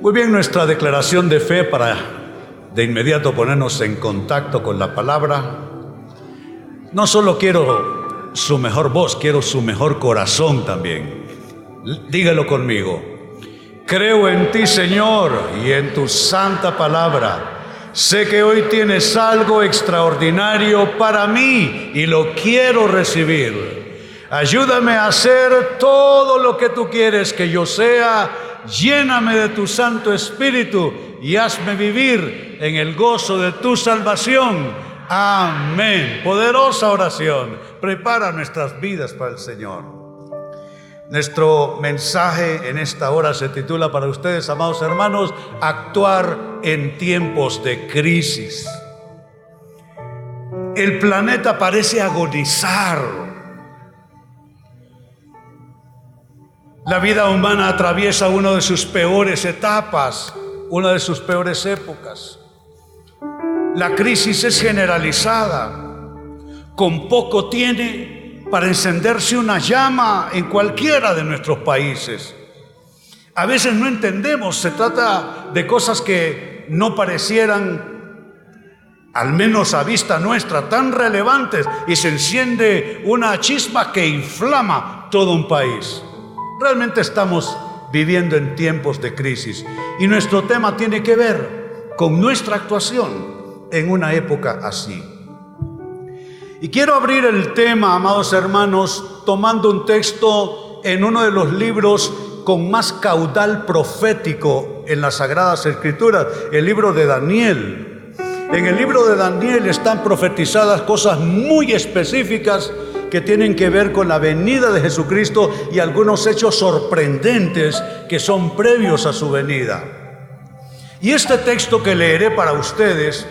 Muy bien, nuestra declaración de fe para de inmediato ponernos en contacto con la palabra. No solo quiero su mejor voz, quiero su mejor corazón también. Dígalo conmigo. Creo en ti, Señor, y en tu santa palabra. Sé que hoy tienes algo extraordinario para mí y lo quiero recibir. Ayúdame a hacer todo lo que tú quieres que yo sea lléname de tu Santo Espíritu y hazme vivir en el gozo de tu salvación. Amén. Poderosa oración. Prepara nuestras vidas para el Señor. Nuestro mensaje en esta hora se titula para ustedes, amados hermanos, actuar en tiempos de crisis. El planeta parece agonizar La vida humana atraviesa una de sus peores etapas, una de sus peores épocas. La crisis es generalizada. Con poco tiene para encenderse una llama en cualquiera de nuestros países. A veces no entendemos, se trata de cosas que no parecieran, al menos a vista nuestra, tan relevantes y se enciende una chispa que inflama todo un país. Realmente estamos viviendo en tiempos de crisis y nuestro tema tiene que ver con nuestra actuación en una época así. Y quiero abrir el tema, amados hermanos, tomando un texto en uno de los libros con más caudal profético en las Sagradas Escrituras, el libro de Daniel. En el libro de Daniel están profetizadas cosas muy específicas que tienen que ver con la venida de Jesucristo y algunos hechos sorprendentes que son previos a su venida. Y este texto que leeré para ustedes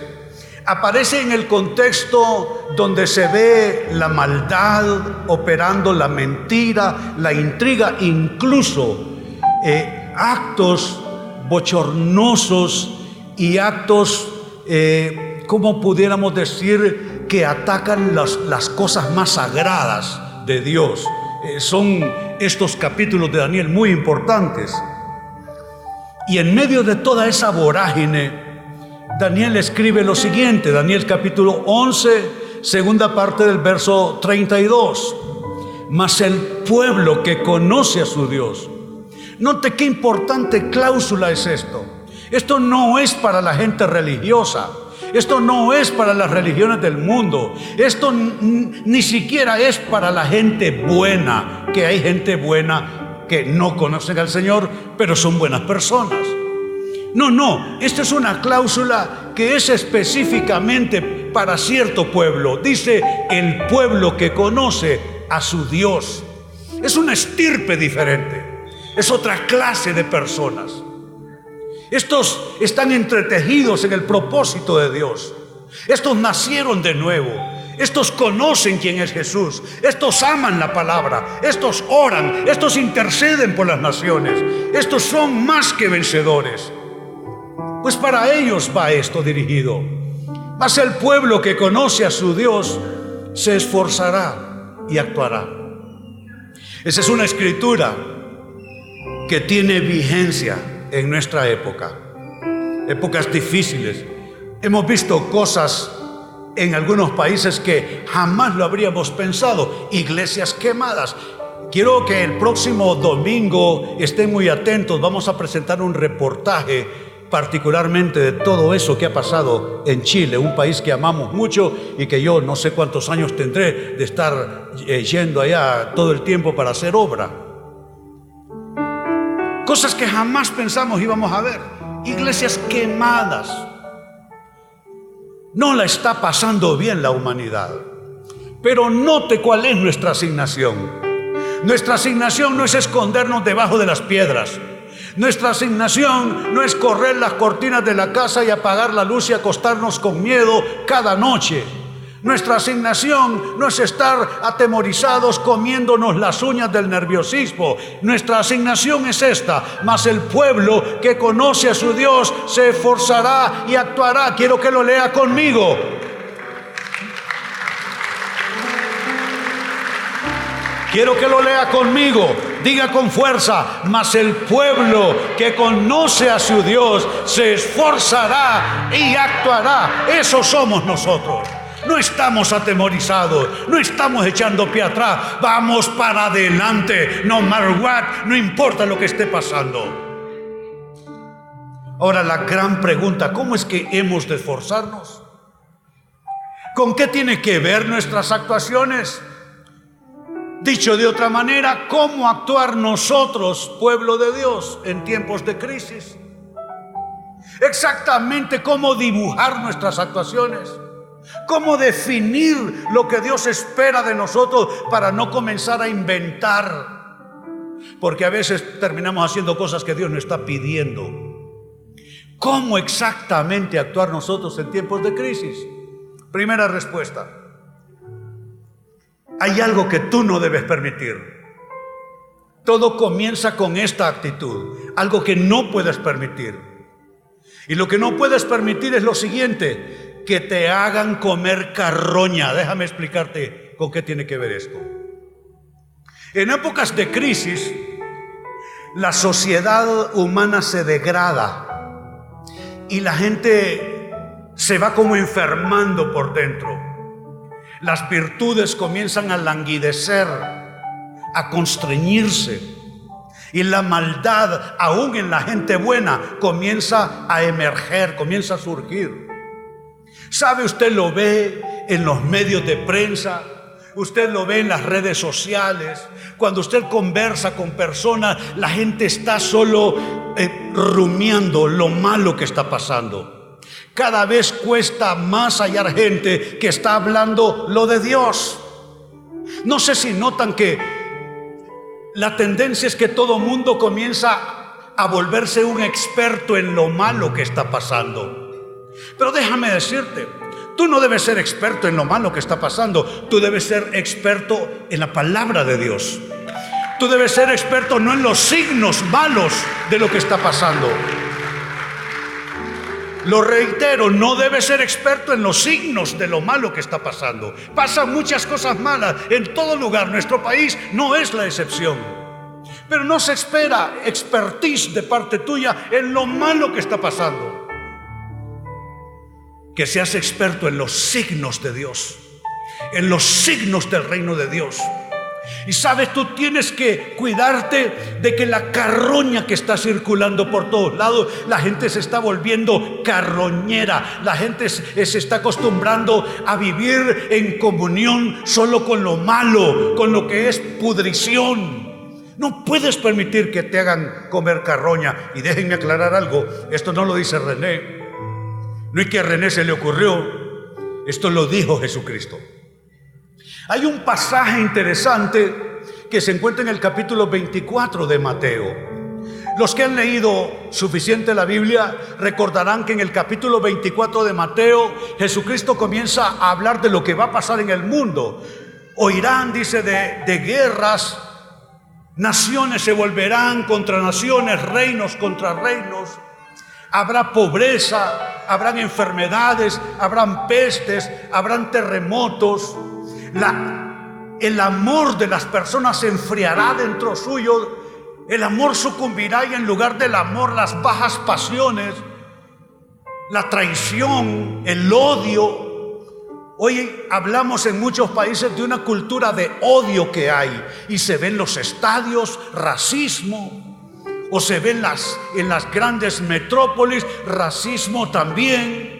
aparece en el contexto donde se ve la maldad operando, la mentira, la intriga, incluso eh, actos bochornosos y actos, eh, como pudiéramos decir, que atacan las, las cosas más sagradas de Dios. Eh, son estos capítulos de Daniel muy importantes. Y en medio de toda esa vorágine, Daniel escribe lo siguiente, Daniel capítulo 11, segunda parte del verso 32. Mas el pueblo que conoce a su Dios, note qué importante cláusula es esto. Esto no es para la gente religiosa. Esto no es para las religiones del mundo. Esto ni siquiera es para la gente buena, que hay gente buena que no conocen al Señor, pero son buenas personas. No, no, esta es una cláusula que es específicamente para cierto pueblo. Dice el pueblo que conoce a su Dios. Es una estirpe diferente. Es otra clase de personas. Estos están entretejidos en el propósito de Dios. Estos nacieron de nuevo. Estos conocen quién es Jesús. Estos aman la palabra. Estos oran. Estos interceden por las naciones. Estos son más que vencedores. Pues para ellos va esto dirigido. Mas el pueblo que conoce a su Dios se esforzará y actuará. Esa es una escritura que tiene vigencia en nuestra época, épocas difíciles. Hemos visto cosas en algunos países que jamás lo habríamos pensado, iglesias quemadas. Quiero que el próximo domingo estén muy atentos, vamos a presentar un reportaje particularmente de todo eso que ha pasado en Chile, un país que amamos mucho y que yo no sé cuántos años tendré de estar eh, yendo allá todo el tiempo para hacer obra. Cosas que jamás pensamos íbamos a ver. Iglesias quemadas. No la está pasando bien la humanidad. Pero note cuál es nuestra asignación. Nuestra asignación no es escondernos debajo de las piedras. Nuestra asignación no es correr las cortinas de la casa y apagar la luz y acostarnos con miedo cada noche. Nuestra asignación no es estar atemorizados comiéndonos las uñas del nerviosismo. Nuestra asignación es esta. Mas el pueblo que conoce a su Dios se esforzará y actuará. Quiero que lo lea conmigo. Quiero que lo lea conmigo. diga con fuerza, mas el pueblo que conoce a su Dios se esforzará y actuará. Eso somos nosotros. No estamos atemorizados, no estamos echando pie atrás, vamos para adelante, no matter what, no importa lo que esté pasando. Ahora la gran pregunta, ¿cómo es que hemos de esforzarnos? ¿Con qué tiene que ver nuestras actuaciones? Dicho de otra manera, ¿cómo actuar nosotros, pueblo de Dios, en tiempos de crisis? Exactamente cómo dibujar nuestras actuaciones. ¿Cómo definir lo que Dios espera de nosotros para no comenzar a inventar? Porque a veces terminamos haciendo cosas que Dios no está pidiendo. ¿Cómo exactamente actuar nosotros en tiempos de crisis? Primera respuesta. Hay algo que tú no debes permitir. Todo comienza con esta actitud, algo que no puedes permitir. Y lo que no puedes permitir es lo siguiente, que te hagan comer carroña. Déjame explicarte con qué tiene que ver esto. En épocas de crisis, la sociedad humana se degrada y la gente se va como enfermando por dentro. Las virtudes comienzan a languidecer, a constreñirse. Y la maldad, aún en la gente buena, comienza a emerger, comienza a surgir. ¿Sabe usted lo ve en los medios de prensa? Usted lo ve en las redes sociales. Cuando usted conversa con personas, la gente está solo eh, rumiando lo malo que está pasando. Cada vez cuesta más hallar gente que está hablando lo de Dios. No sé si notan que la tendencia es que todo mundo comienza a volverse un experto en lo malo que está pasando. Pero déjame decirte, tú no debes ser experto en lo malo que está pasando, tú debes ser experto en la palabra de Dios. Tú debes ser experto no en los signos malos de lo que está pasando. Lo reitero, no debes ser experto en los signos de lo malo que está pasando. Pasan muchas cosas malas en todo lugar. Nuestro país no es la excepción. Pero no se espera expertise de parte tuya en lo malo que está pasando que seas experto en los signos de Dios, en los signos del reino de Dios. Y sabes, tú tienes que cuidarte de que la carroña que está circulando por todos lados, la gente se está volviendo carroñera, la gente se está acostumbrando a vivir en comunión solo con lo malo, con lo que es pudrición. No puedes permitir que te hagan comer carroña. Y déjenme aclarar algo, esto no lo dice René, no es que a René se le ocurrió, esto lo dijo Jesucristo. Hay un pasaje interesante que se encuentra en el capítulo 24 de Mateo. Los que han leído suficiente la Biblia recordarán que en el capítulo 24 de Mateo Jesucristo comienza a hablar de lo que va a pasar en el mundo. Oirán, dice, de, de guerras, naciones se volverán contra naciones, reinos contra reinos habrá pobreza, habrán enfermedades, habrán pestes, habrán terremotos. el amor de las personas se enfriará dentro suyo. El amor sucumbirá y en lugar del amor las bajas pasiones, la traición, el odio. Hoy hablamos en muchos países de una cultura de odio que hay y se ven los estadios, racismo, o se ve en las, en las grandes metrópolis, racismo también.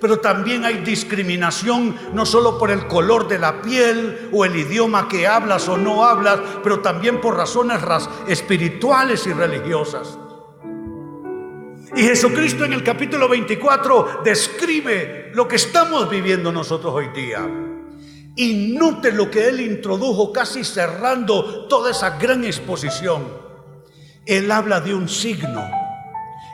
Pero también hay discriminación no solo por el color de la piel o el idioma que hablas o no hablas, pero también por razones espirituales y religiosas. Y Jesucristo en el capítulo 24 describe lo que estamos viviendo nosotros hoy día. Y note lo que él introdujo casi cerrando toda esa gran exposición. Él habla de un signo,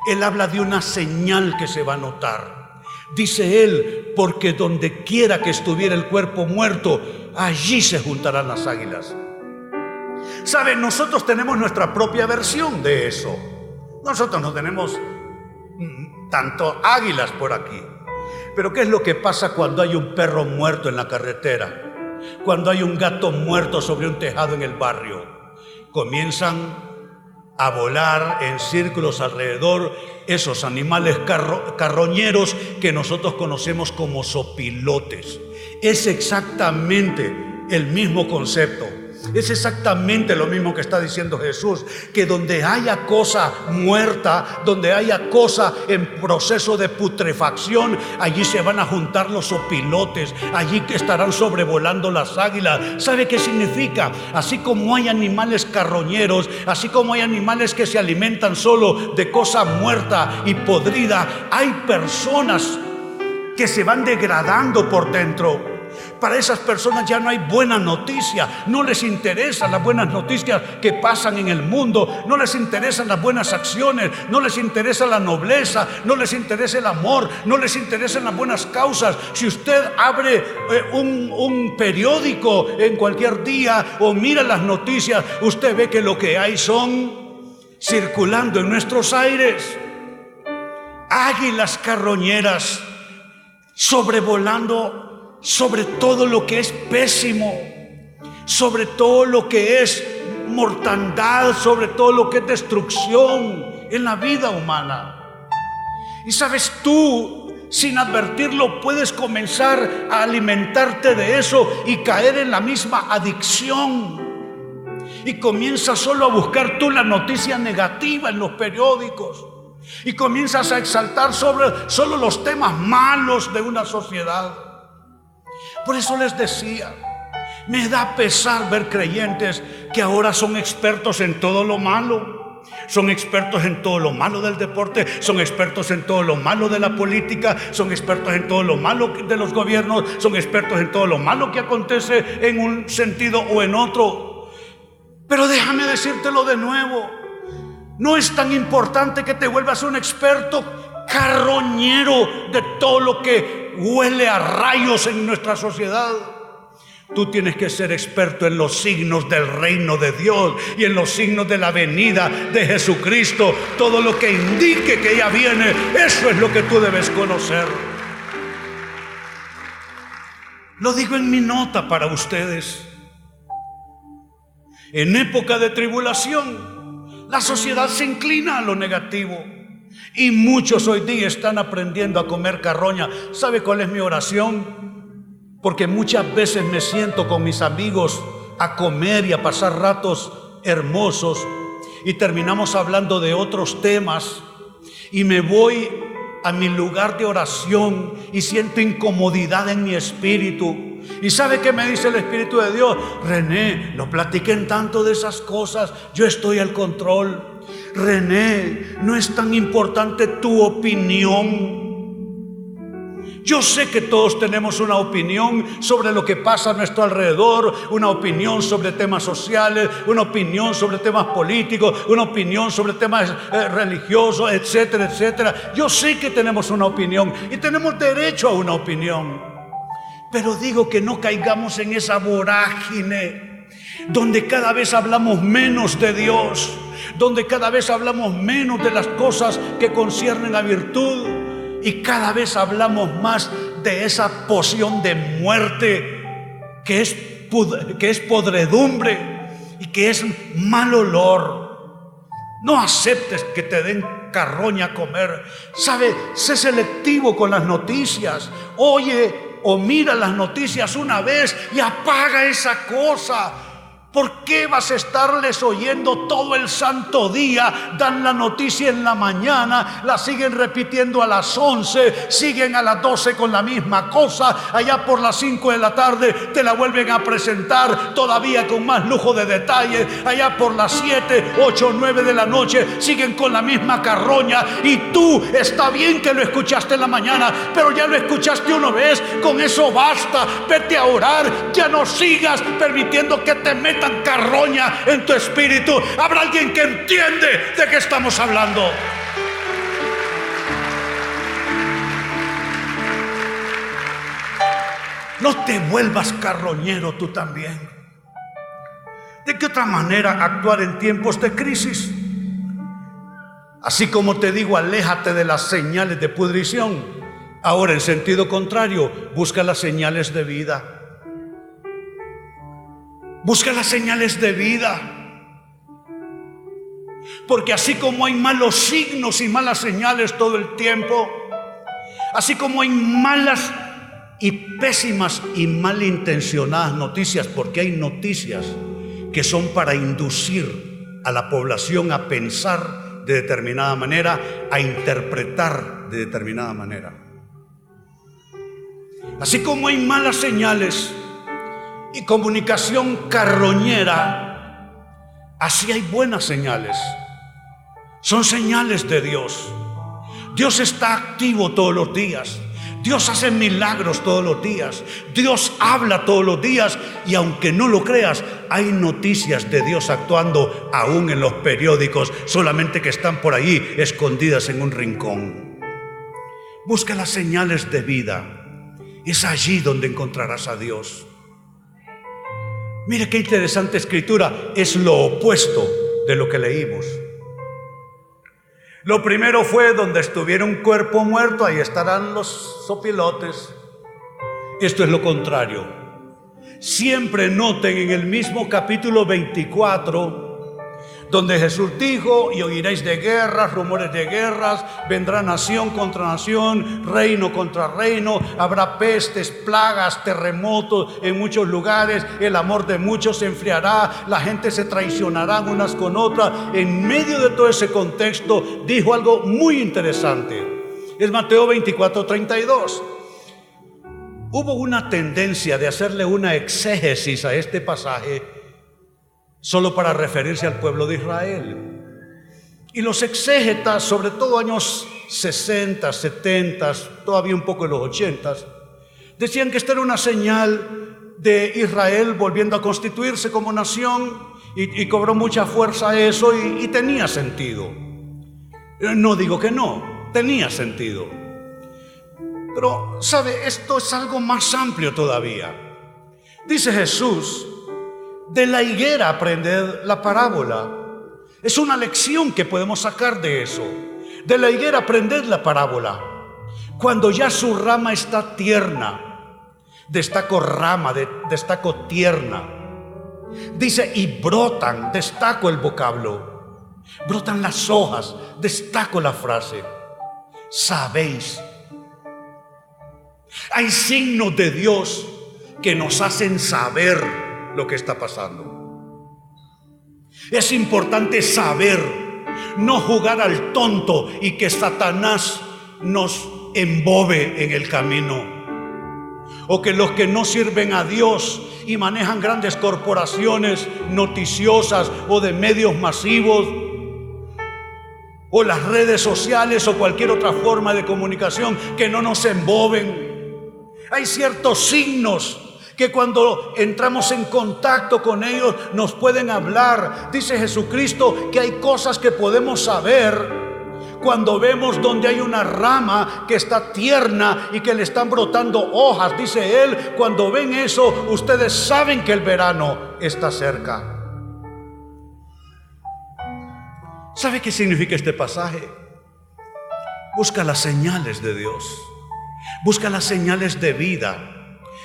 Él habla de una señal que se va a notar. Dice Él, porque donde quiera que estuviera el cuerpo muerto, allí se juntarán las águilas. ¿Saben? Nosotros tenemos nuestra propia versión de eso. Nosotros no tenemos mm, tanto águilas por aquí. Pero ¿qué es lo que pasa cuando hay un perro muerto en la carretera? Cuando hay un gato muerto sobre un tejado en el barrio comienzan a volar en círculos alrededor esos animales carroñeros que nosotros conocemos como sopilotes. Es exactamente el mismo concepto. Es exactamente lo mismo que está diciendo Jesús, que donde haya cosa muerta, donde haya cosa en proceso de putrefacción, allí se van a juntar los opilotes, allí estarán sobrevolando las águilas. ¿Sabe qué significa? Así como hay animales carroñeros, así como hay animales que se alimentan solo de cosa muerta y podrida, hay personas que se van degradando por dentro para esas personas ya no hay buena noticia. No les interesan las buenas noticias que pasan en el mundo. No les interesan las buenas acciones. No les interesa la nobleza. No les interesa el amor. No les interesan las buenas causas. Si usted abre eh, un, un periódico en cualquier día o mira las noticias, usted ve que lo que hay son circulando en nuestros aires águilas carroñeras sobrevolando sobre todo lo que es pésimo, sobre todo lo que es mortandad, sobre todo lo que es destrucción en la vida humana. Y sabes tú, sin advertirlo, puedes comenzar a alimentarte de eso y caer en la misma adicción. Y comienzas solo a buscar tú la noticia negativa en los periódicos. Y comienzas a exaltar sobre solo los temas malos de una sociedad. Por eso les decía, me da pesar ver creyentes que ahora son expertos en todo lo malo. Son expertos en todo lo malo del deporte, son expertos en todo lo malo de la política, son expertos en todo lo malo de los gobiernos, son expertos en todo lo malo que acontece en un sentido o en otro. Pero déjame decírtelo de nuevo, no es tan importante que te vuelvas un experto carroñero de todo lo que huele a rayos en nuestra sociedad. Tú tienes que ser experto en los signos del reino de Dios y en los signos de la venida de Jesucristo. Todo lo que indique que ella viene, eso es lo que tú debes conocer. Lo digo en mi nota para ustedes. En época de tribulación, la sociedad se inclina a lo negativo. Y muchos hoy día están aprendiendo a comer carroña. ¿Sabe cuál es mi oración? Porque muchas veces me siento con mis amigos a comer y a pasar ratos hermosos y terminamos hablando de otros temas y me voy a mi lugar de oración y siento incomodidad en mi espíritu. ¿Y sabe qué me dice el Espíritu de Dios? René, no platiquen tanto de esas cosas, yo estoy al control. René, no es tan importante tu opinión. Yo sé que todos tenemos una opinión sobre lo que pasa a nuestro alrededor, una opinión sobre temas sociales, una opinión sobre temas políticos, una opinión sobre temas eh, religiosos, etcétera, etcétera. Yo sé que tenemos una opinión y tenemos derecho a una opinión. Pero digo que no caigamos en esa vorágine donde cada vez hablamos menos de Dios donde cada vez hablamos menos de las cosas que conciernen a virtud y cada vez hablamos más de esa poción de muerte que es, que es podredumbre y que es mal olor. No aceptes que te den carroña a comer. Sabe, sé selectivo con las noticias. Oye o mira las noticias una vez y apaga esa cosa. ¿Por qué vas a estarles oyendo todo el santo día? Dan la noticia en la mañana, la siguen repitiendo a las 11, siguen a las 12 con la misma cosa, allá por las 5 de la tarde te la vuelven a presentar todavía con más lujo de detalle, allá por las 7, 8, 9 de la noche siguen con la misma carroña. Y tú está bien que lo escuchaste en la mañana, pero ya lo escuchaste una vez, con eso basta, vete a orar, ya no sigas permitiendo que te metas carroña en tu espíritu. Habrá alguien que entiende de qué estamos hablando. No te vuelvas carroñero tú también. ¿De qué otra manera actuar en tiempos de crisis? Así como te digo, aléjate de las señales de pudrición. Ahora, en sentido contrario, busca las señales de vida. Busca las señales de vida. Porque así como hay malos signos y malas señales todo el tiempo, así como hay malas y pésimas y malintencionadas noticias, porque hay noticias que son para inducir a la población a pensar de determinada manera, a interpretar de determinada manera. Así como hay malas señales y comunicación carroñera, así hay buenas señales. Son señales de Dios. Dios está activo todos los días. Dios hace milagros todos los días. Dios habla todos los días. Y aunque no lo creas, hay noticias de Dios actuando aún en los periódicos, solamente que están por ahí escondidas en un rincón. Busca las señales de vida. Es allí donde encontrarás a Dios. Mire qué interesante escritura. Es lo opuesto de lo que leímos. Lo primero fue donde estuviera un cuerpo muerto, ahí estarán los sopilotes. Esto es lo contrario. Siempre noten en el mismo capítulo 24 donde Jesús dijo, y oiréis de guerras, rumores de guerras, vendrá nación contra nación, reino contra reino, habrá pestes, plagas, terremotos en muchos lugares, el amor de muchos se enfriará, la gente se traicionará unas con otras. En medio de todo ese contexto dijo algo muy interesante. Es Mateo 24, 32. Hubo una tendencia de hacerle una exégesis a este pasaje solo para referirse al pueblo de Israel. Y los exégetas, sobre todo años 60, 70, todavía un poco en los 80, decían que esta era una señal de Israel volviendo a constituirse como nación y, cobró mucha fuerza eso y tenía sentido. No digo que no, tenía sentido. Pero, ¿sabe? Esto es algo más amplio todavía. Dice Jesús de la higuera aprender la parábola. Es una lección que podemos sacar de eso. De la higuera aprender la parábola. Cuando ya su rama está tierna, destaco rama, destaco tierna. Dice, y brotan, destaco el vocablo. Brotan las hojas, destaco la frase. Sabéis. Hay signos de Dios que nos hacen saber lo que está pasando. Es importante saber, no jugar al tonto y que Satanás nos embobe en el camino. O que los que no sirven a Dios y manejan grandes corporaciones noticiosas o de medios masivos, o las redes sociales o cualquier otra forma de comunicación que no nos emboben. Hay ciertos signos que cuando entramos en contacto con ellos nos pueden hablar. Dice Jesucristo que hay cosas que podemos saber cuando vemos donde hay una rama que está tierna y que le están brotando hojas. Dice Él, cuando ven eso, ustedes saben que el verano está cerca. ¿Sabe qué significa este pasaje? Busca las señales de Dios. Busca las señales de vida.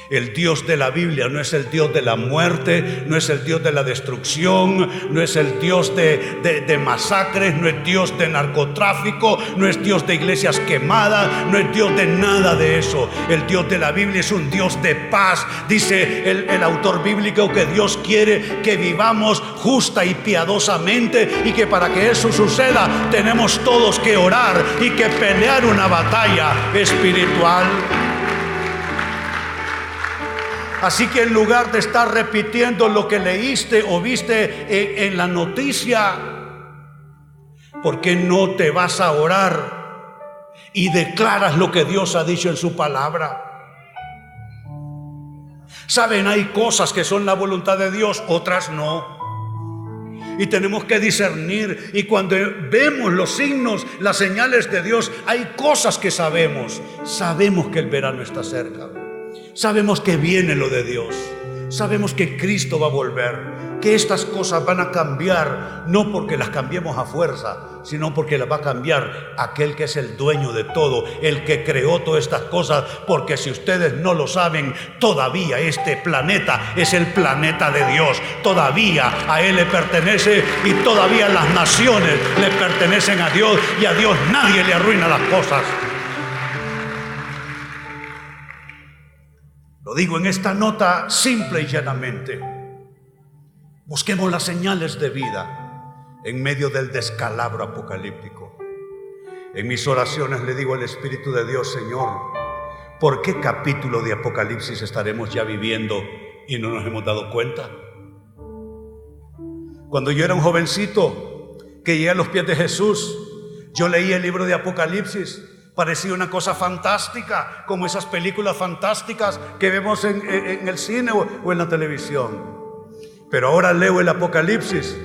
El Dios de la Biblia no es el Dios de la muerte, no es el Dios de la destrucción, no es el Dios de, masacres, no es Dios de narcotráfico, no es Dios de iglesias quemadas, no es Dios de nada de eso. El Dios de la Biblia es un Dios de paz. Dice el, el autor bíblico que Dios quiere que vivamos justa y piadosamente y que para que eso suceda tenemos todos que orar y que pelear una batalla espiritual. Así que en lugar de estar repitiendo lo que leíste o viste en, la noticia, ¿por qué no te vas a orar y declaras lo que Dios ha dicho en su palabra? Saben, hay cosas que son la voluntad de Dios, otras no. Y tenemos que discernir. Y cuando vemos los signos, las señales de Dios, hay cosas que sabemos. Sabemos que el verano está cerca. Sabemos que viene lo de Dios. Sabemos que Cristo va a volver que estas cosas van a cambiar, no porque las cambiemos a fuerza, sino porque las va a cambiar aquel que es el dueño de todo, el que creó todas estas cosas, porque si ustedes no lo saben, todavía este planeta es el planeta de Dios, todavía a Él le pertenece y todavía las naciones le pertenecen a Dios y a Dios nadie le arruina las cosas. Lo digo en esta nota simple y llanamente. Busquemos las señales de vida en medio del descalabro apocalíptico. En mis oraciones le digo al Espíritu de Dios, Señor, ¿por qué capítulo de Apocalipsis estaremos ya viviendo y no nos hemos dado cuenta? Cuando yo era un jovencito que llegué a los pies de Jesús, yo leí el libro de Apocalipsis. Parecía una cosa fantástica, como esas películas fantásticas que vemos en, el cine o en la televisión. Pero ahora leo el Apocalipsis,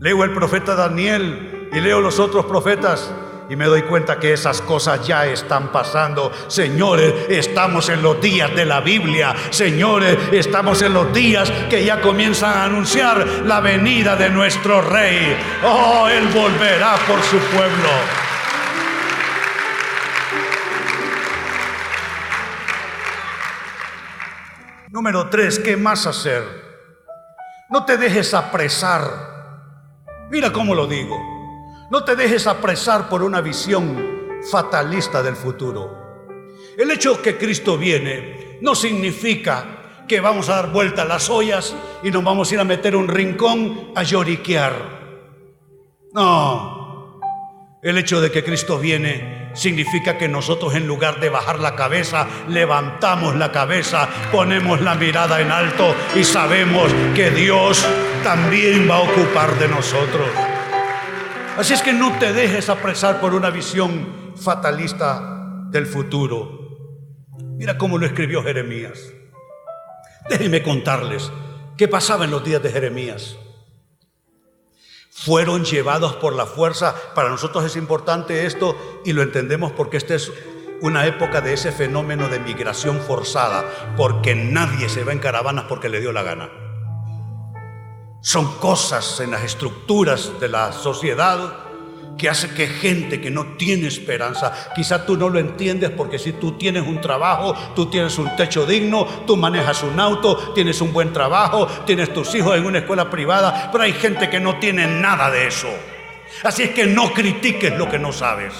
leo el profeta Daniel y leo los otros profetas y me doy cuenta que esas cosas ya están pasando. Señores, estamos en los días de la Biblia. Señores, estamos en los días que ya comienzan a anunciar la venida de nuestro rey. Oh, Él volverá por su pueblo. Número tres, ¿qué más hacer? No te dejes apresar. Mira cómo lo digo. No te dejes apresar por una visión fatalista del futuro. El hecho que Cristo viene no significa que vamos a dar vuelta a las ollas y nos vamos a ir a meter un rincón a lloriquear. No. El hecho de que Cristo viene significa que nosotros en lugar de bajar la cabeza, levantamos la cabeza, ponemos la mirada en alto y sabemos que Dios también va a ocupar de nosotros. Así es que no te dejes apresar por una visión fatalista del futuro. Mira cómo lo escribió Jeremías. Déjenme contarles qué pasaba en los días de Jeremías fueron llevados por la fuerza. Para nosotros es importante esto y lo entendemos porque esta es una época de ese fenómeno de migración forzada, porque nadie se va en caravanas porque le dio la gana. Son cosas en las estructuras de la sociedad que hace que gente que no tiene esperanza, quizá tú no lo entiendes porque si tú tienes un trabajo, tú tienes un techo digno, tú manejas un auto, tienes un buen trabajo, tienes tus hijos en una escuela privada, pero hay gente que no tiene nada de eso. Así es que no critiques lo que no sabes.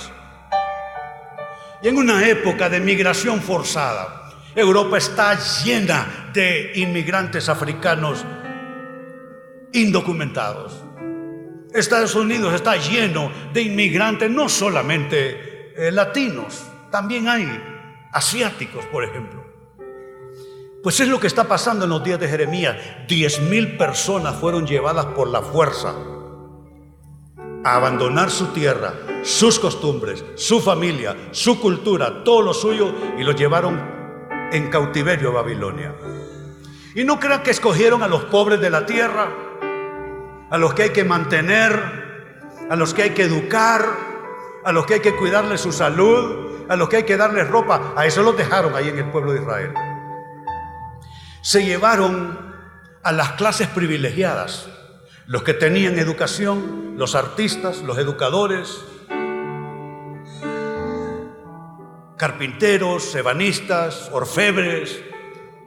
Y en una época de migración forzada, Europa está llena de inmigrantes africanos indocumentados. Estados Unidos está lleno de inmigrantes, no solamente eh, latinos, también hay asiáticos, por ejemplo. Pues es lo que está pasando en los días de Jeremías. Diez mil personas fueron llevadas por la fuerza a abandonar su tierra, sus costumbres, su familia, su cultura, todo lo suyo y lo llevaron en cautiverio a Babilonia. Y no crean que escogieron a los pobres de la tierra, a los que hay que mantener, a los que hay que educar, a los que hay que cuidarles su salud, a los que hay que darles ropa. A eso los dejaron ahí en el pueblo de Israel. Se llevaron a las clases privilegiadas, los que tenían educación, los artistas, los educadores, carpinteros, ebanistas, orfebres,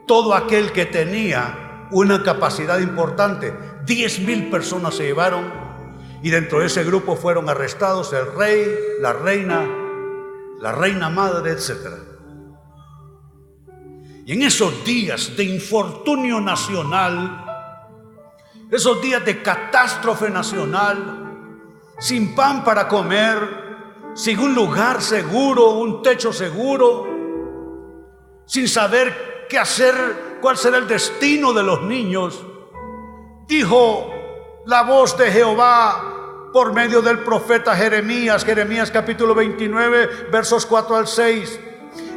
todo aquel que tenía una capacidad importante Diez mil personas se llevaron y dentro de ese grupo fueron arrestados el rey, la reina, la reina madre, etc. Y en esos días de infortunio nacional, esos días de catástrofe nacional, sin pan para comer, sin un lugar seguro, un techo seguro, sin saber qué hacer, cuál será el destino de los niños, dijo la voz de Jehová por medio del profeta Jeremías, Jeremías capítulo 29, versos 4 al 6.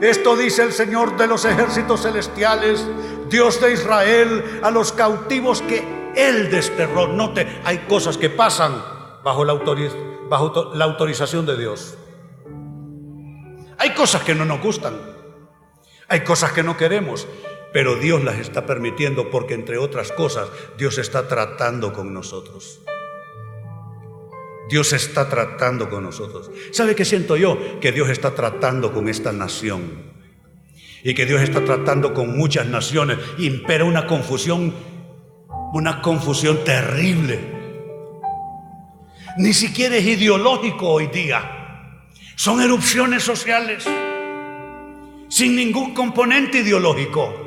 Esto dice el Señor de los ejércitos celestiales, Dios de Israel, a los cautivos que Él desterró. Note, hay cosas que pasan bajo la, bajo la autorización de Dios. Hay cosas que no nos gustan, hay cosas que no queremos, pero Dios las está permitiendo porque entre otras cosas Dios está tratando con nosotros. Dios está tratando con nosotros. ¿Sabe qué siento yo? Que Dios está tratando con esta nación. Y que Dios está tratando con muchas naciones. Impera una confusión, una confusión terrible. Ni siquiera es ideológico hoy día. Son erupciones sociales. Sin ningún componente ideológico.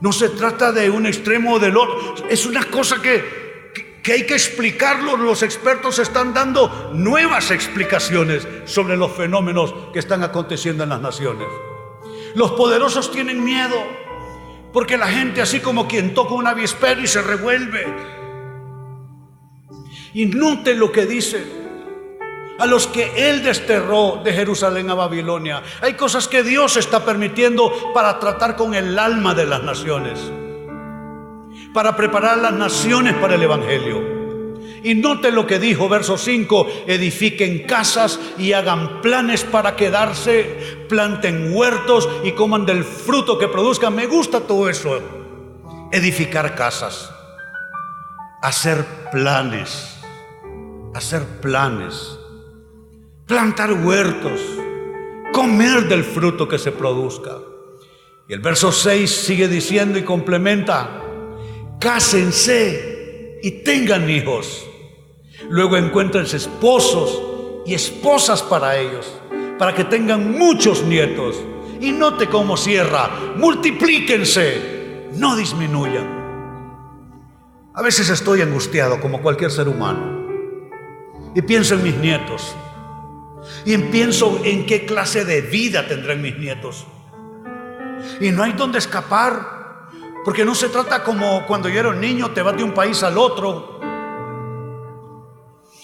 No se trata de un extremo o del otro. Es una cosa que que hay que explicarlo. Los expertos están dando nuevas explicaciones sobre los fenómenos que están aconteciendo en las naciones. Los poderosos tienen miedo porque la gente así como quien toca un avispero y se revuelve. Y lo que dice. A los que Él desterró de Jerusalén a Babilonia. Hay cosas que Dios está permitiendo para tratar con el alma de las naciones para preparar las naciones para el Evangelio. Y note lo que dijo verso 5, edifiquen casas y hagan planes para quedarse, planten huertos y coman del fruto que produzcan. Me gusta todo eso. Edificar casas, hacer planes, hacer planes, plantar huertos, comer del fruto que se produzca. Y el verso 6 sigue diciendo y complementa, cásense y tengan hijos. Luego encuentren esposos y esposas para ellos, para que tengan muchos nietos. Y note cómo cierra, multiplíquense, no disminuyan. A veces estoy angustiado como cualquier ser humano y pienso en mis nietos y pienso en qué clase de vida tendrán mis nietos. Y no hay donde escapar porque no se trata como cuando yo era un niño, te vas de un país al otro.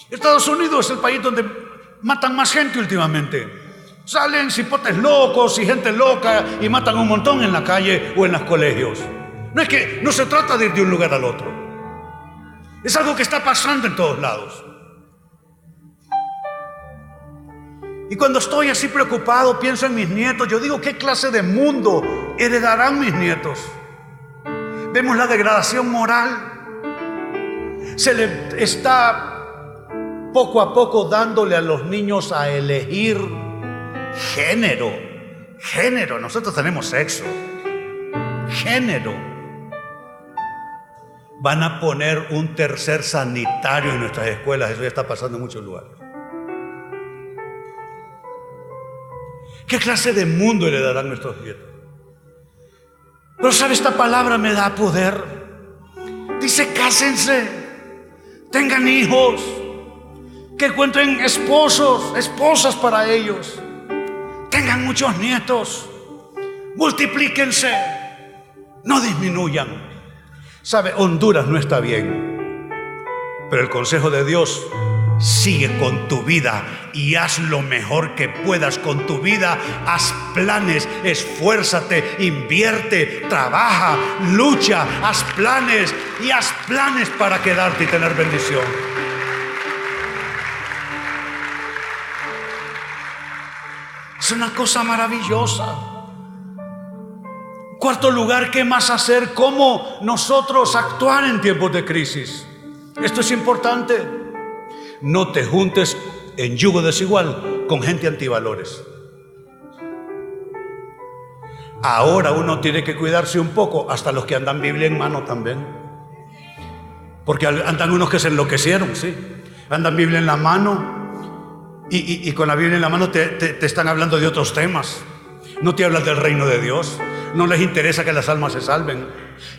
Estados Unidos es el país donde matan más gente últimamente. Salen cipotes locos y gente loca y matan un montón en la calle o en los colegios. No es que no se trata de ir de un lugar al otro. Es algo que está pasando en todos lados. Y cuando estoy así preocupado, pienso en mis nietos, yo digo, ¿qué clase de mundo heredarán mis nietos? Vemos la degradación moral. Se le está poco a poco dándole a los niños a elegir género. Género, nosotros tenemos sexo. Género. Van a poner un tercer sanitario en nuestras escuelas. Eso ya está pasando en muchos lugares. ¿Qué clase de mundo le darán nuestros nietos? Pero sabe, esta palabra me da poder. Dice, cásense, tengan hijos, que encuentren esposos, esposas para ellos, tengan muchos nietos, multiplíquense, no disminuyan. Sabe, Honduras no está bien, pero el consejo de Dios Sigue con tu vida y haz lo mejor que puedas con tu vida. Haz planes, esfuérzate, invierte, trabaja, lucha, haz planes y haz planes para quedarte y tener bendición. Es una cosa maravillosa. Cuarto lugar, ¿qué más hacer? ¿Cómo nosotros actuar en tiempos de crisis? Esto es importante. No te juntes en yugo desigual con gente antivalores. Ahora uno tiene que cuidarse un poco, hasta los que andan Biblia en mano también. Porque andan unos que se enloquecieron, sí. Andan Biblia en la mano y, con la Biblia en la mano te, te están hablando de otros temas. No te hablan del reino de Dios. No les interesa que las almas se salven.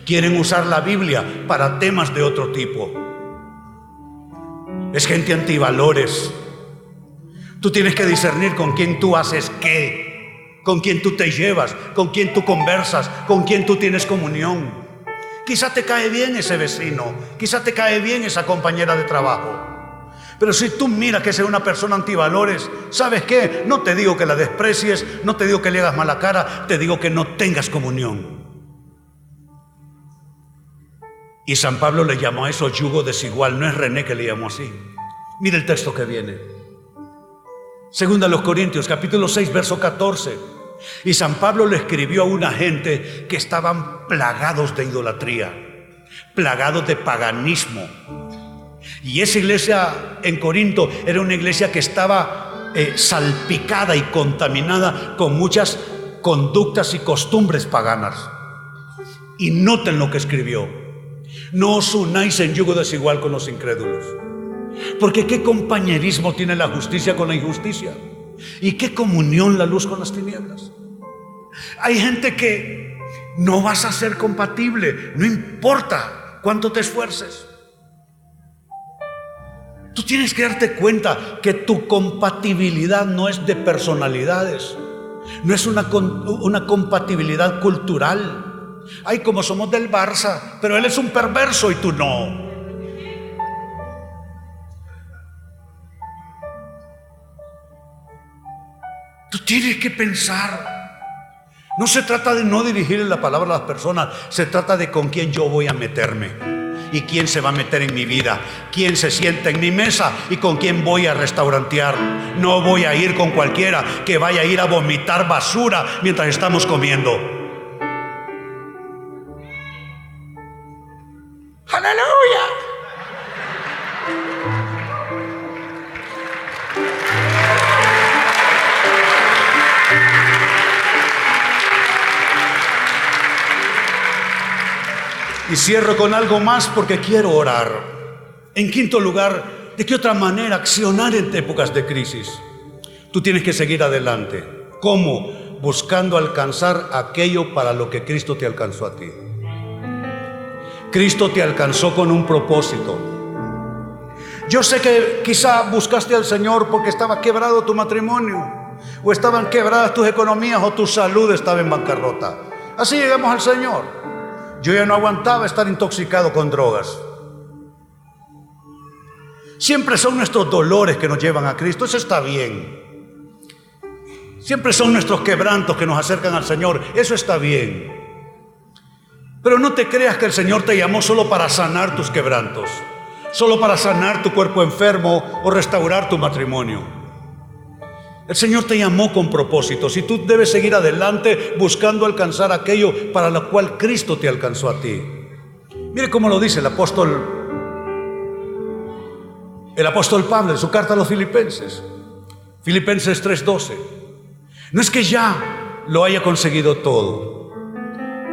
Quieren usar la Biblia para temas de otro tipo. Es gente antivalores. Tú tienes que discernir con quién tú haces qué, con quién tú te llevas, con quién tú conversas, con quién tú tienes comunión. Quizá te cae bien ese vecino, quizá te cae bien esa compañera de trabajo. Pero si tú miras que es una persona antivalores, ¿sabes qué? No te digo que la desprecies, no te digo que le hagas mala cara, te digo que no tengas comunión. Y San Pablo le llamó a eso yugo desigual, no es René que le llamó así. Mire el texto que viene. Segunda a los Corintios, capítulo 6, verso 14. Y San Pablo le escribió a una gente que estaban plagados de idolatría, plagados de paganismo. Y esa iglesia en Corinto era una iglesia que estaba eh, salpicada y contaminada con muchas conductas y costumbres paganas. Y noten lo que escribió. No os unáis en yugo desigual con los incrédulos. Porque qué compañerismo tiene la justicia con la injusticia. ¿Y qué comunión la luz con las tinieblas? Hay gente que no vas a ser compatible, no importa cuánto te esfuerces. Tú tienes que darte cuenta que tu compatibilidad no es de personalidades, no es una, una compatibilidad cultural. Ay, como somos del Barça, pero él es un perverso y tú no. Tú tienes que pensar. No se trata de no dirigirle la palabra a las personas, se trata de con quién yo voy a meterme y quién se va a meter en mi vida, quién se sienta en mi mesa y con quién voy a restaurantear. No voy a ir con cualquiera que vaya a ir a vomitar basura mientras estamos comiendo. Aleluya. Y cierro con algo más porque quiero orar. En quinto lugar, ¿de qué otra manera accionar en épocas de crisis? Tú tienes que seguir adelante. ¿Cómo? Buscando alcanzar aquello para lo que Cristo te alcanzó a ti. Cristo te alcanzó con un propósito. Yo sé que quizá buscaste al Señor porque estaba quebrado tu matrimonio, o estaban quebradas tus economías, o tu salud estaba en bancarrota. Así llegamos al Señor. Yo ya no aguantaba estar intoxicado con drogas. Siempre son nuestros dolores que nos llevan a Cristo, eso está bien. Siempre son nuestros quebrantos que nos acercan al Señor, eso está bien. Pero no te creas que el Señor te llamó solo para sanar tus quebrantos, solo para sanar tu cuerpo enfermo o restaurar tu matrimonio. El Señor te llamó con propósitos y tú debes seguir adelante buscando alcanzar aquello para lo cual Cristo te alcanzó a ti. Mire cómo lo dice el apóstol el apóstol Pablo en su carta a los filipenses. Filipenses 3:12. No es que ya lo haya conseguido todo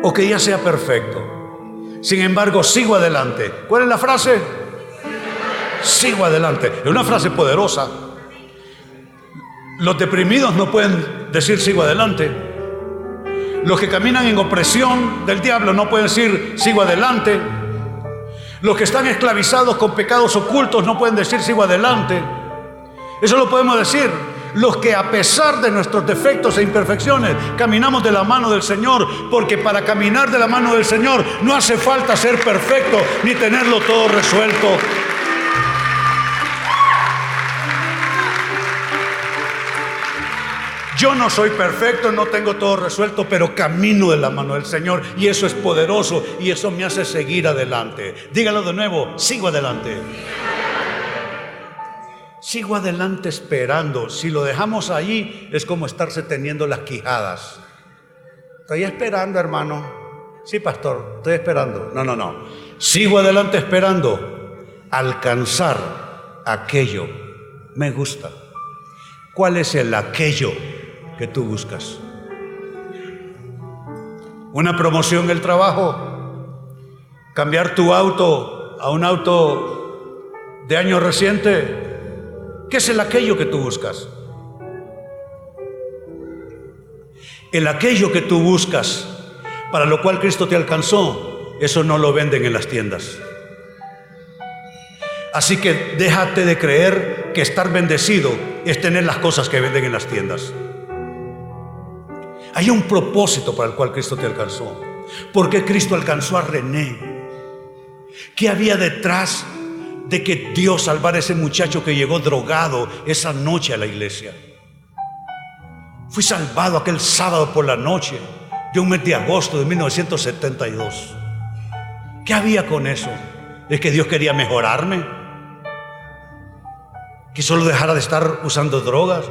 o que ya sea perfecto. Sin embargo, sigo adelante. ¿Cuál es la frase? Sigo adelante. Es una frase poderosa los deprimidos no pueden decir sigo adelante. Los que caminan en opresión del diablo no pueden decir sigo adelante. Los que están esclavizados con pecados ocultos no pueden decir sigo adelante. Eso lo podemos decir los que a pesar de nuestros defectos e imperfecciones caminamos de la mano del Señor, porque para caminar de la mano del Señor no hace falta ser perfecto ni tenerlo todo resuelto. Yo no soy perfecto, no tengo todo resuelto, pero camino de la mano del Señor y eso es poderoso y eso me hace seguir adelante. Dígalo de nuevo, sigo adelante. Sigo adelante esperando. Si lo dejamos ahí es como estarse teniendo las quijadas. Estoy esperando, hermano. Sí, pastor, estoy esperando. No, no, no. Sigo adelante esperando alcanzar aquello. Me gusta. ¿Cuál es el aquello? que tú buscas. Una promoción en el trabajo, cambiar tu auto a un auto de año reciente. ¿Qué es el aquello que tú buscas? El aquello que tú buscas, para lo cual Cristo te alcanzó, eso no lo venden en las tiendas. Así que déjate de creer que estar bendecido es tener las cosas que venden en las tiendas. Hay un propósito para el cual Cristo te alcanzó. ¿Por qué Cristo alcanzó a René? ¿Qué había detrás de que Dios salvara a ese muchacho que llegó drogado esa noche a la iglesia? Fui salvado aquel sábado por la noche de un mes de agosto de 1972. ¿Qué había con eso? ¿Es que Dios quería mejorarme? ¿Que solo dejara de estar usando drogas?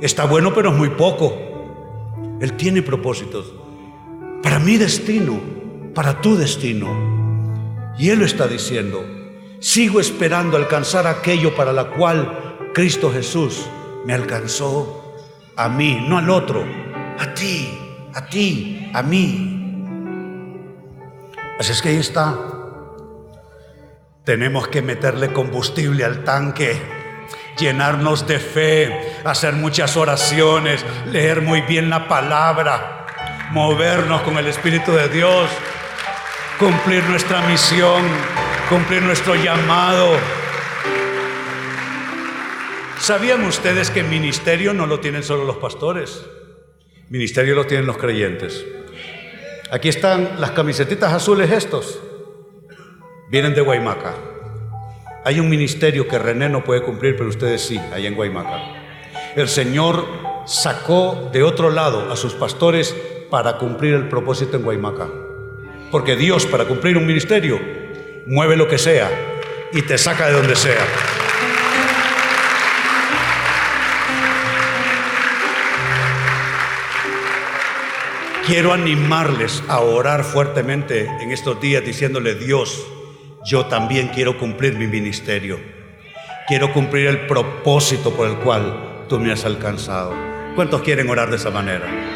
Está bueno, pero es muy poco. Él tiene propósitos para mi destino, para tu destino. Y Él lo está diciendo. Sigo esperando alcanzar aquello para la cual Cristo Jesús me alcanzó a mí, no al otro, a ti, a ti, a mí. Así es que ahí está. Tenemos que meterle combustible al tanque, llenarnos de fe, hacer muchas oraciones, leer muy bien la palabra, movernos con el Espíritu de Dios, cumplir nuestra misión, cumplir nuestro llamado. ¿Sabían ustedes que ministerio no lo tienen solo los pastores? Ministerio lo tienen los creyentes. Aquí están las camisetitas azules estos. Vienen de Guaymaca. Hay un ministerio que René no puede cumplir, pero ustedes sí, allá en Guaymaca. El Señor sacó de otro lado a sus pastores para cumplir el propósito en Guaymaca. Porque Dios para cumplir un ministerio mueve lo que sea y te saca de donde sea. Quiero animarles a orar fuertemente en estos días diciéndole, Dios, yo también quiero cumplir mi ministerio. Quiero cumplir el propósito por el cual tú me has alcanzado. ¿Cuántos quieren orar de esa manera?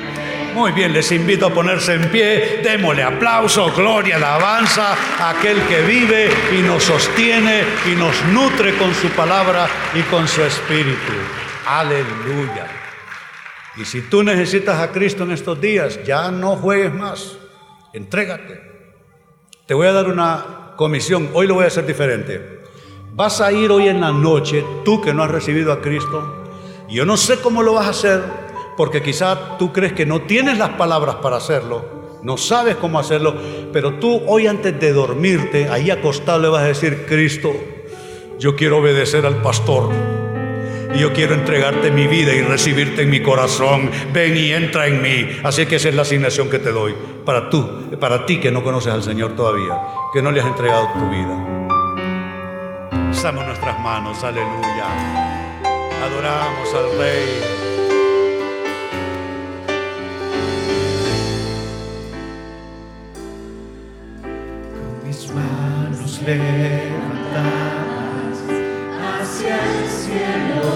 Muy bien, les invito a ponerse en pie, démosle aplauso, gloria, alabanza a aquel que vive y nos sostiene y nos nutre con su palabra y con su espíritu. Aleluya. Y si tú necesitas a Cristo en estos días, ya no juegues más, entrégate. Te voy a dar una comisión, hoy lo voy a hacer diferente. Vas a ir hoy en la noche, tú que no has recibido a Cristo, y yo no sé cómo lo vas a hacer, porque quizá tú crees que no tienes las palabras para hacerlo, no sabes cómo hacerlo, pero tú hoy antes de dormirte, ahí acostado le vas a decir, Cristo, yo quiero obedecer al pastor y yo quiero entregarte mi vida y recibirte en mi corazón. Ven y entra en mí. Así que esa es la asignación que te doy para tú, para ti que no conoces al Señor todavía, que no le has entregado tu vida. Usamos nuestras manos, aleluya. Adoramos al Rey. Levantadas hacia el cielo.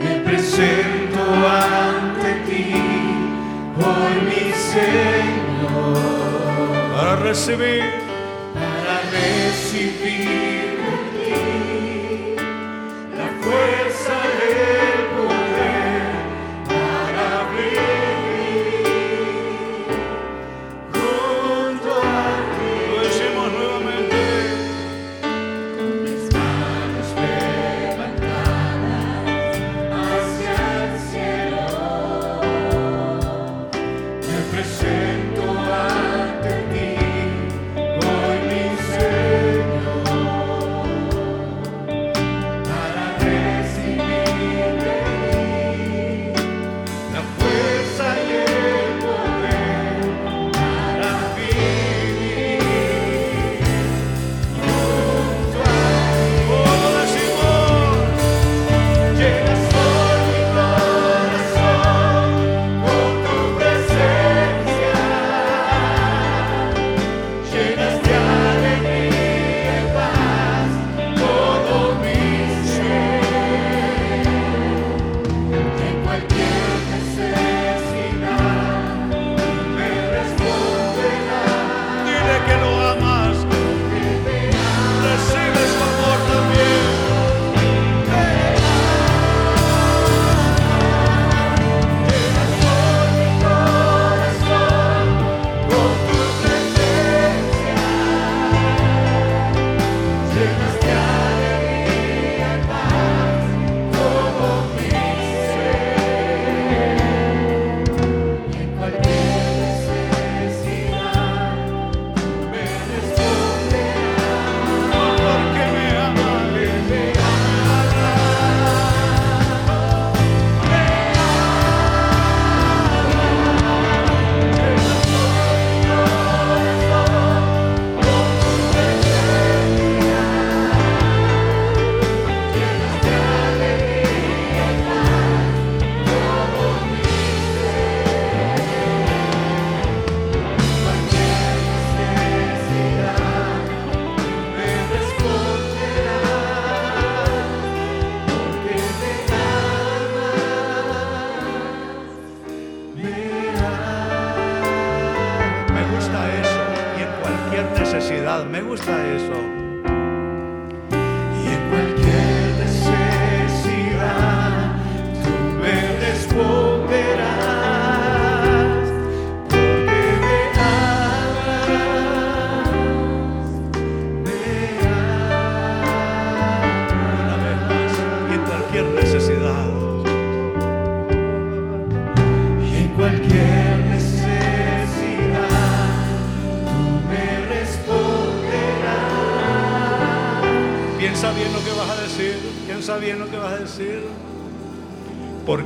Me presento ante ti, hoy mi Señor, Para recibir, para recibir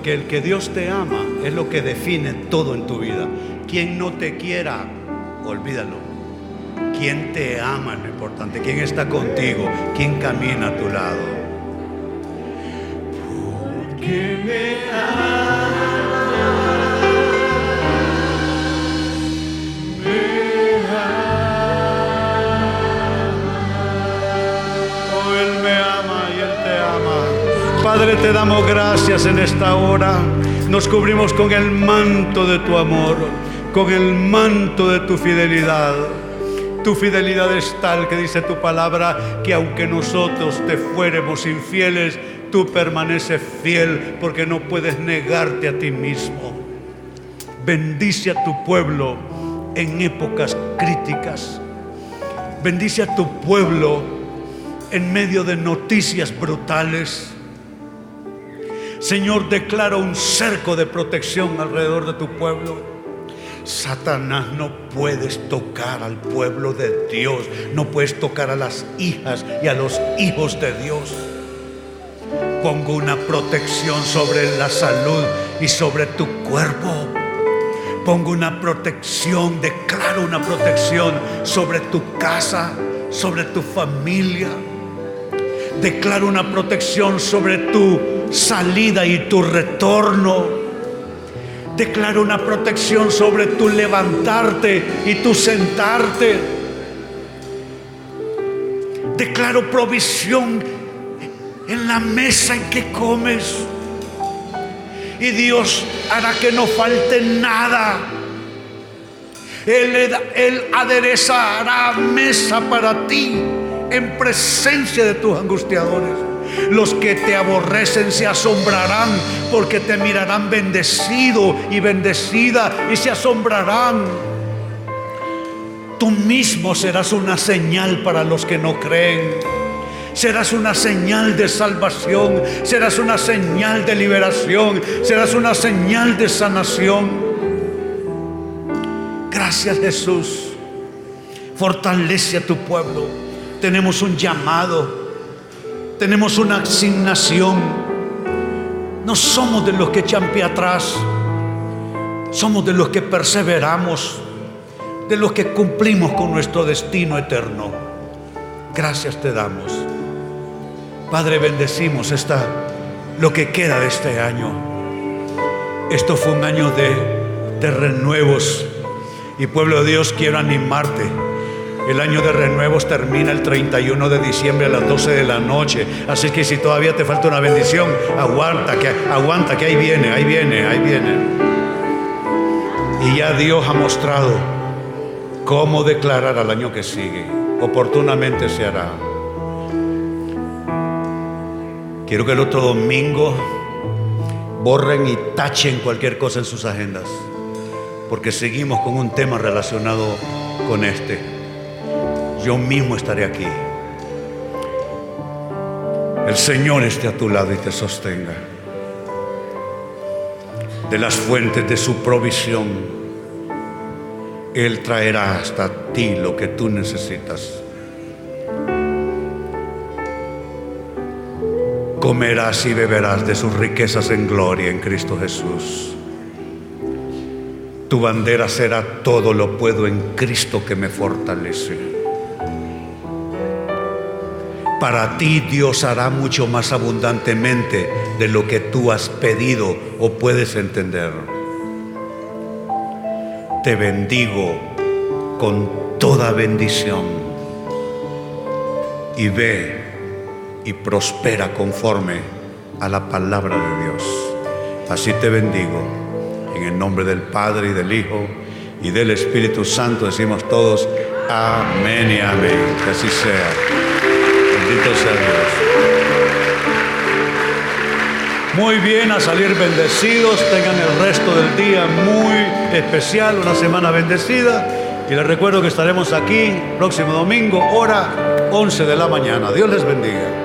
Porque el que Dios te ama es lo que define todo en tu vida. Quien no te quiera, olvídalo. Quien te ama es lo importante. Quien está contigo. Quien camina a tu lado. Que me Padre, te damos gracias en esta hora. Nos cubrimos con el manto de tu amor, con el manto de tu fidelidad. Tu fidelidad es tal que dice tu palabra que aunque nosotros te fuéramos infieles, tú permaneces fiel porque no puedes negarte a ti mismo. Bendice a tu pueblo en épocas críticas. Bendice a tu pueblo en medio de noticias brutales. Señor, declara un cerco de protección alrededor de tu pueblo. Satanás no puedes tocar al pueblo de Dios, no puedes tocar a las hijas y a los hijos de Dios. Pongo una protección sobre la salud y sobre tu cuerpo. Pongo una protección, declaro una protección sobre tu casa, sobre tu familia. Declaro una protección sobre tu salida y tu retorno. Declaro una protección sobre tu levantarte y tu sentarte. Declaro provisión en la mesa en que comes. Y Dios hará que no falte nada. Él, aderezará mesa para ti en presencia de tus angustiadores. Los que te aborrecen se asombrarán porque te mirarán bendecido y bendecida y se asombrarán. Tú mismo serás una señal para los que no creen. Serás una señal de salvación, serás una señal de liberación, serás una señal de sanación. Gracias Jesús. Fortalece a tu pueblo. Tenemos un llamado, tenemos una asignación. No somos de los que echan pie atrás, somos de los que perseveramos, de los que cumplimos con nuestro destino eterno. Gracias te damos. Padre, bendecimos esta, lo que queda de este año. Esto fue un año de, de renuevos. Y pueblo de Dios, quiero animarte. El año de renuevos termina el 31 de diciembre a las 12 de la noche. Así que si todavía te falta una bendición, aguanta, que, aguanta, que ahí viene, ahí viene, ahí viene. Y ya Dios ha mostrado cómo declarar al año que sigue. Oportunamente se hará. Quiero que el otro domingo borren y tachen cualquier cosa en sus agendas, porque seguimos con un tema relacionado con este. Yo mismo estaré aquí. El Señor esté a tu lado y te sostenga. De las fuentes de su provisión, Él traerá hasta ti lo que tú necesitas. Comerás y beberás de sus riquezas en gloria en Cristo Jesús. Tu bandera será todo lo puedo en Cristo que me fortalece. Para ti Dios hará mucho más abundantemente de lo que tú has pedido o puedes entender. Te bendigo con toda bendición y ve y prospera conforme a la palabra de Dios. Así te bendigo en el nombre del Padre y del Hijo y del Espíritu Santo. Decimos todos, Amén y amén. Que así sea. Bendito sea Dios. Muy bien, a salir bendecidos. Tengan el resto del día muy especial, una semana bendecida. Y les recuerdo que estaremos aquí próximo domingo, hora 11 de la mañana. Dios les bendiga.